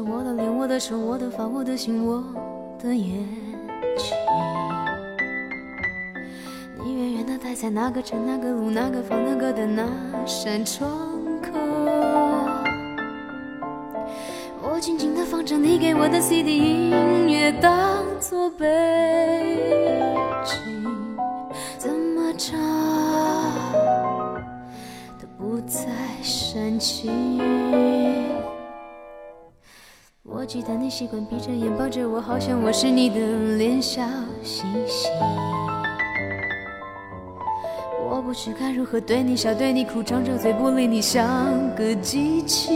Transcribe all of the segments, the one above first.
我的脸，我的手，我的发，我的心，我的眼睛。你远远的待在哪个城，哪个路，哪个房，哪个的那扇窗口。我静静的放着你给我的 CD 音乐，当作背景，怎么唱都不再煽情。记得你习惯闭着眼抱着我，好像我是你的脸小星星。我不知该如何对你笑，对你哭，张着嘴不理你，像个机器。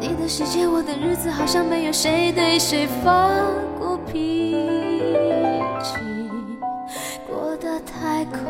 你的世界，我的日子，好像没有谁对谁发过脾气，过得太快。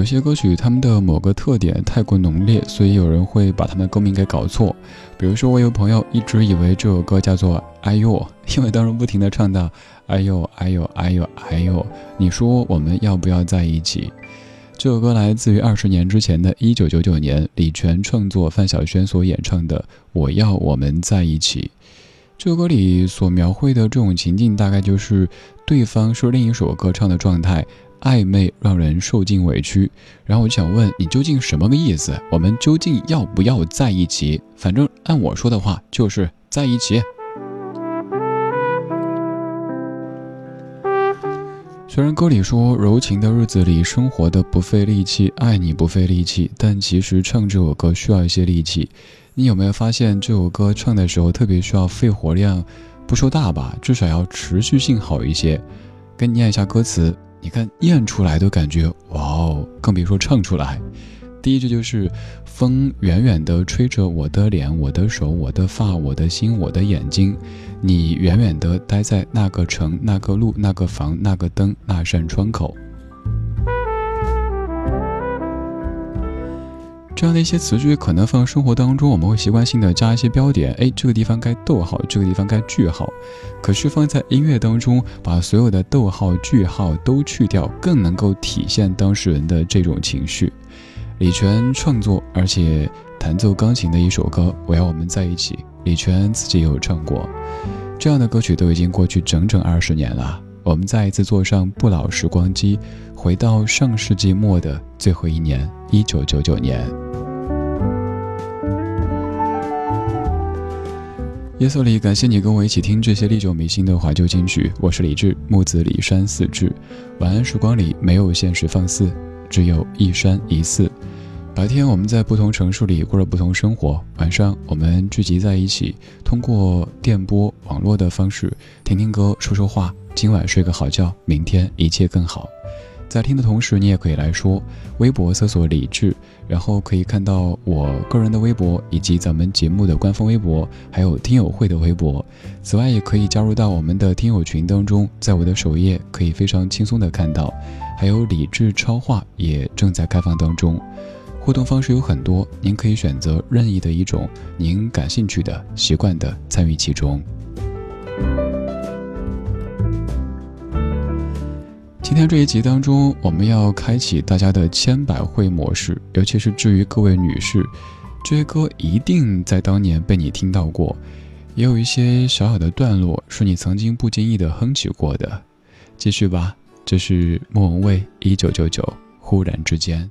有些歌曲，他们的某个特点太过浓烈，所以有人会把他们的歌名给搞错。比如说，我有朋友一直以为这首歌叫做《哎呦》，因为当时不停的唱到“哎呦，哎呦，哎呦，哎呦”，你说我们要不要在一起？这首歌来自于二十年之前的一九九九年，李泉创作，范晓萱所演唱的《我要我们在一起》。这首歌里所描绘的这种情境，大概就是对方是另一首歌唱的状态，暧昧让人受尽委屈。然后我就想问你，究竟什么个意思？我们究竟要不要在一起？反正按我说的话，就是在一起。虽然歌里说柔情的日子里生活的不费力气，爱你不费力气，但其实唱这首歌需要一些力气。你有没有发现这首歌唱的时候特别需要肺活量？不说大吧，至少要持续性好一些。跟你念一下歌词，你看念出来都感觉哇哦，更别说唱出来。第一句就是风远远地吹着我的脸、我的手、我的发、我的心、我的眼睛。你远远地待在那个城、那个路、那个房、那个灯、那扇窗口。这样的一些词句，可能放生活当中，我们会习惯性的加一些标点，哎，这个地方该逗号，这个地方该句号。可是放在音乐当中，把所有的逗号、句号都去掉，更能够体现当事人的这种情绪。李泉创作而且弹奏钢琴的一首歌《我要我们在一起》，李泉自己也有唱过。这样的歌曲都已经过去整整二十年了。我们再一次坐上不老时光机，回到上世纪末的最后一年，一九九九年。夜色里，感谢你跟我一起听这些历久弥新的怀旧金曲。我是李志，木子李山四志。晚安时光里没有现实放肆，只有一山一寺。白天我们在不同城市里过着不同生活，晚上我们聚集在一起，通过电波、网络的方式听听歌、说说话。今晚睡个好觉，明天一切更好。在听的同时，你也可以来说，微博搜索李智，然后可以看到我个人的微博，以及咱们节目的官方微博，还有听友会的微博。此外，也可以加入到我们的听友群当中，在我的首页可以非常轻松的看到，还有李智超话也正在开放当中。互动方式有很多，您可以选择任意的一种您感兴趣的、习惯的参与其中。今天这一集当中，我们要开启大家的千百惠模式，尤其是至于各位女士，这些歌一定在当年被你听到过，也有一些小小的段落是你曾经不经意的哼起过的。继续吧，这是莫文蔚《一九九九》，忽然之间。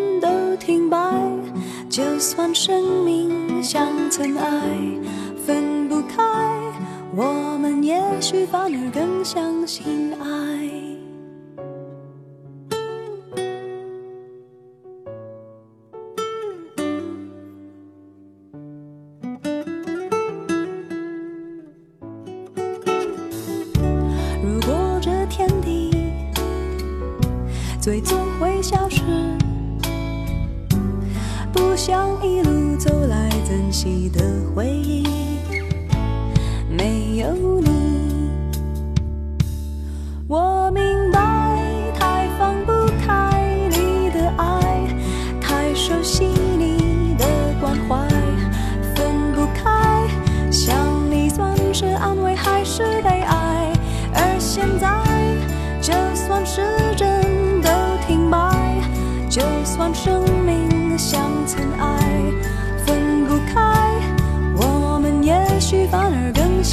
都停摆，就算生命像尘埃，分不开，我们也许反而更相信爱。如果这天地最终会消失，不想一路走来珍惜的回忆，没有你，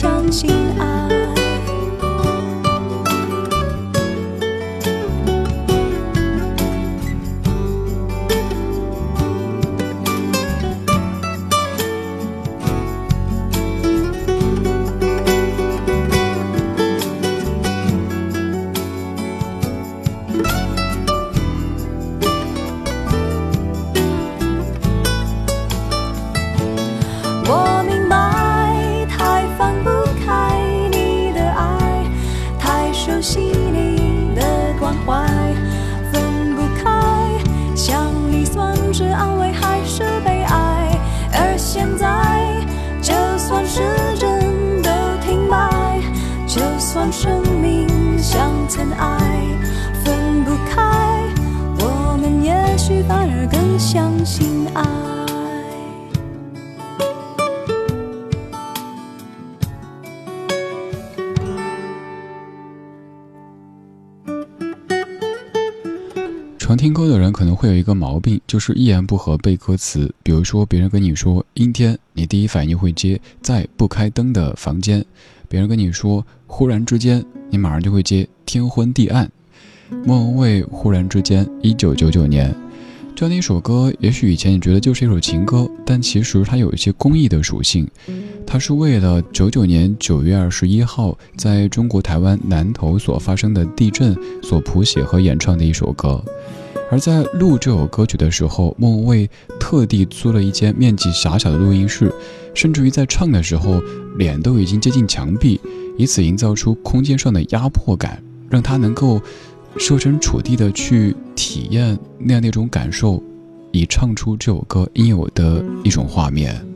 相信爱。可能会有一个毛病，就是一言不合背歌词。比如说，别人跟你说阴天，你第一反应会接在不开灯的房间；别人跟你说忽然之间，你马上就会接天昏地暗。莫文蔚《忽然之间》，一九九九年，这样的一首歌，也许以前你觉得就是一首情歌，但其实它有一些公益的属性。它是为了九九年九月二十一号在中国台湾南投所发生的地震所谱写和演唱的一首歌。而在录这首歌曲的时候，莫文蔚特地租了一间面积狭小的录音室，甚至于在唱的时候，脸都已经接近墙壁，以此营造出空间上的压迫感，让他能够设身处地的去体验那样那种感受，以唱出这首歌应有的一种画面。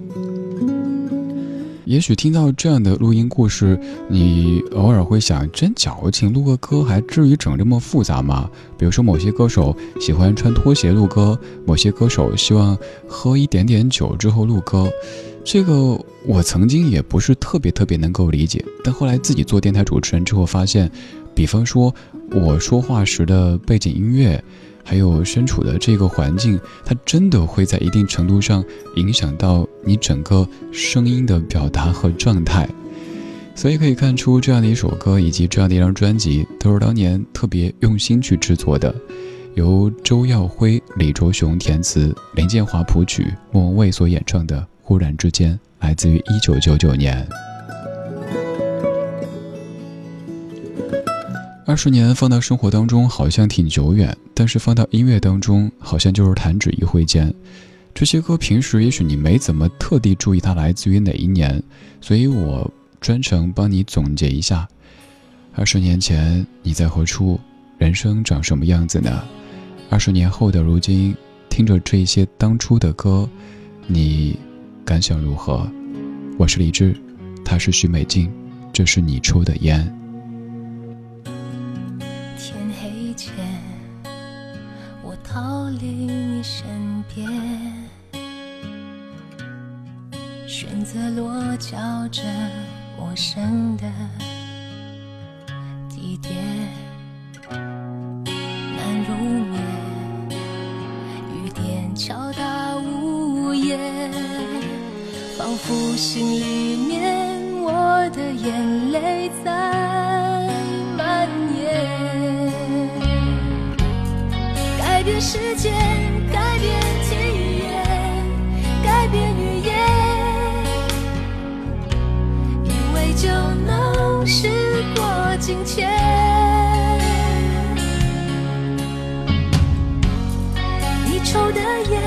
也许听到这样的录音故事，你偶尔会想：真矫情，录个歌还至于整这么复杂吗？比如说，某些歌手喜欢穿拖鞋录歌，某些歌手希望喝一点点酒之后录歌，这个我曾经也不是特别特别能够理解。但后来自己做电台主持人之后，发现，比方说我说话时的背景音乐。还有身处的这个环境，它真的会在一定程度上影响到你整个声音的表达和状态，所以可以看出，这样的一首歌以及这样的一张专辑，都是当年特别用心去制作的，由周耀辉、李卓雄填词，林建华谱曲，莫文蔚所演唱的《忽然之间》，来自于一九九九年。二十年放到生活当中好像挺久远，但是放到音乐当中好像就是弹指一挥间。这些歌平时也许你没怎么特地注意它来自于哪一年，所以我专程帮你总结一下：二十年前你在何处，人生长什么样子呢？二十年后的如今，听着这些当初的歌，你感想如何？我是李志，他是徐美静，这是你抽的烟。时间改变体验改变语言以为就能事过境迁你抽的烟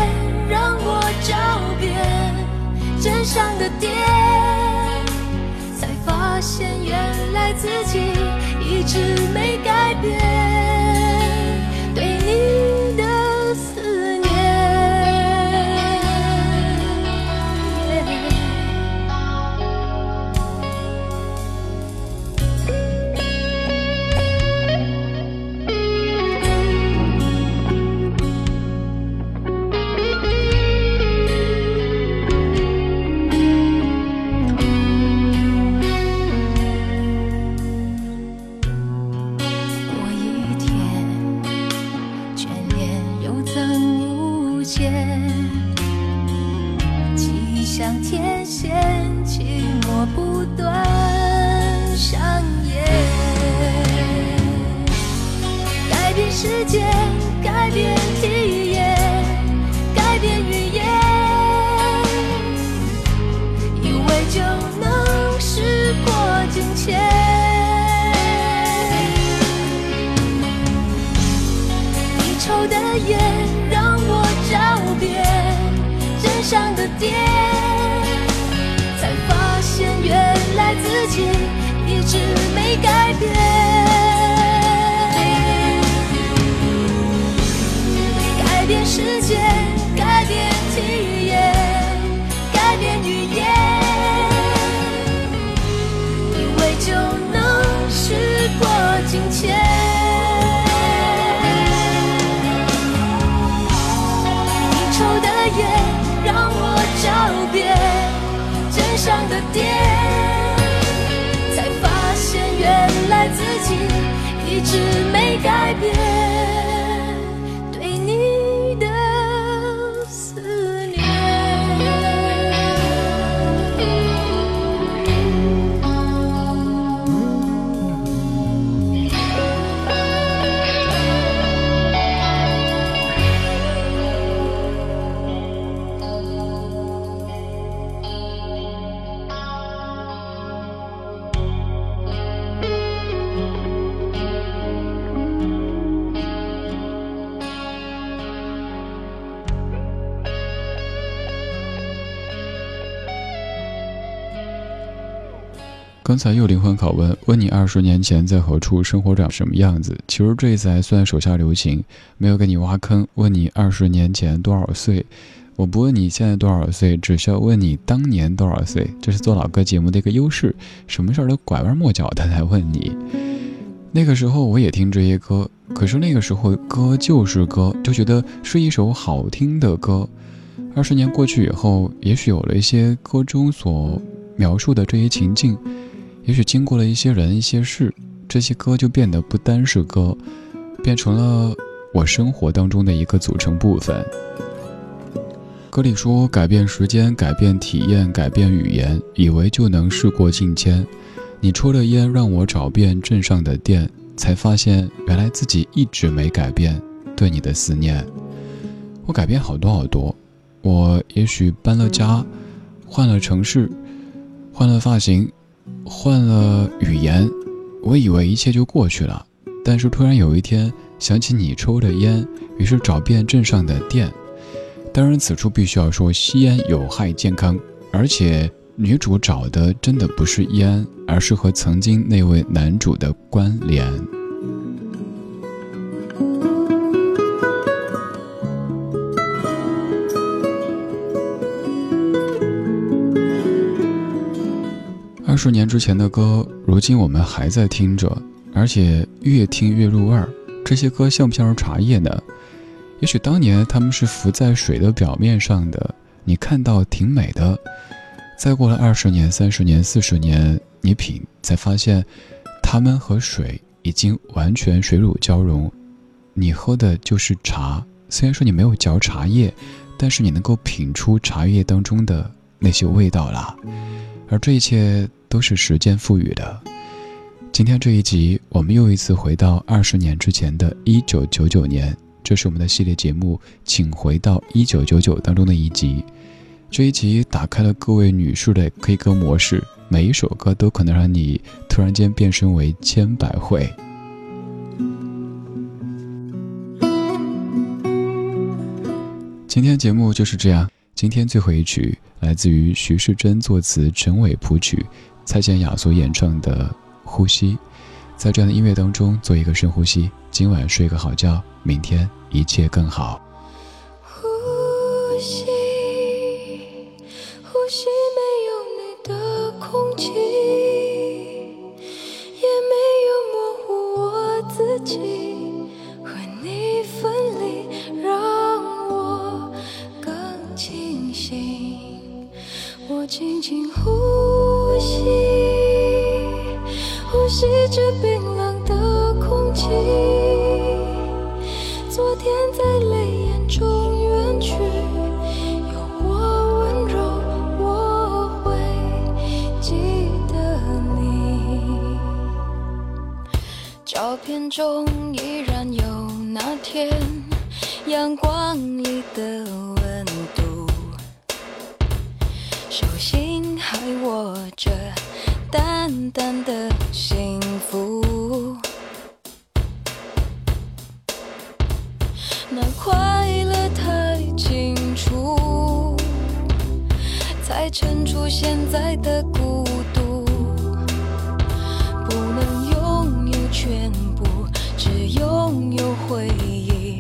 让我照遍肩上的蝶才发现原来自己一直没改变。的眼让我找遍肩上的蝶才发现原来自己一直没改变改变世界。改变。刚才又灵魂拷问，问你二十年前在何处，生活长什么样子？其实这一次还算手下留情，没有给你挖坑。问你二十年前多少岁？我不问你现在多少岁，只需要问你当年多少岁。这是做老歌节目的一个优势，什么事儿都拐弯抹角的来问你。那个时候我也听这些歌，可是那个时候歌就是歌，就觉得是一首好听的歌。二十年过去以后，也许有了一些歌中所描述的这些情境。也许经过了一些人、一些事，这些歌就变得不单是歌，变成了我生活当中的一个组成部分。歌里说：“改变时间，改变体验，改变语言，以为就能事过境迁。你抽了烟，让我找遍镇上的店，才发现原来自己一直没改变对你的思念。我改变好多好多，我也许搬了家，换了城市，换了发型。”换了语言，我以为一切就过去了，但是突然有一天想起你抽的烟，于是找遍镇上的店。当然，此处必须要说吸烟有害健康，而且女主找的真的不是烟，而是和曾经那位男主的关联。十年之前的歌，如今我们还在听着，而且越听越入味儿。这些歌像不像是茶叶呢？也许当年他们是浮在水的表面上的，你看到挺美的。再过了二十年、三十年、四十年，你品才发现，它们和水已经完全水乳交融。你喝的就是茶，虽然说你没有嚼茶叶，但是你能够品出茶叶当中的那些味道啦。而这一切。都是时间赋予的。今天这一集，我们又一次回到二十年之前的一九九九年，这是我们的系列节目《请回到一九九九》当中的一集。这一集打开了各位女士的 K 歌模式，每一首歌都可能让你突然间变身为千百惠。今天节目就是这样，今天最后一曲来自于徐世珍作词，陈伟谱曲。蔡健雅所演唱的《呼吸》，在这样的音乐当中做一个深呼吸，今晚睡个好觉，明天一切更好。呼吸，昨天在泪眼中远去，有我温柔，我会记得你。照片中依然有那天阳光里的温度，手心还握。着淡淡的现在的孤独。不能拥有全部，只拥有回忆，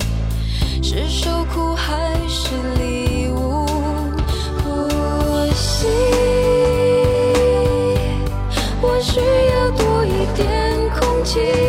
是受苦还是礼物？呼吸。我需要多一点空气。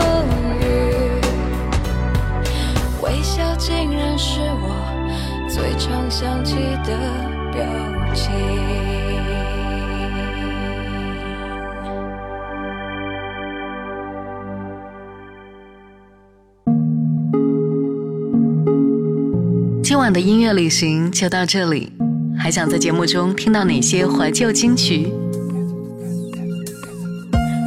风雨微笑竟然是我最常想起的表情。今晚的音乐旅行就到这里，还想在节目中听到哪些怀旧金曲？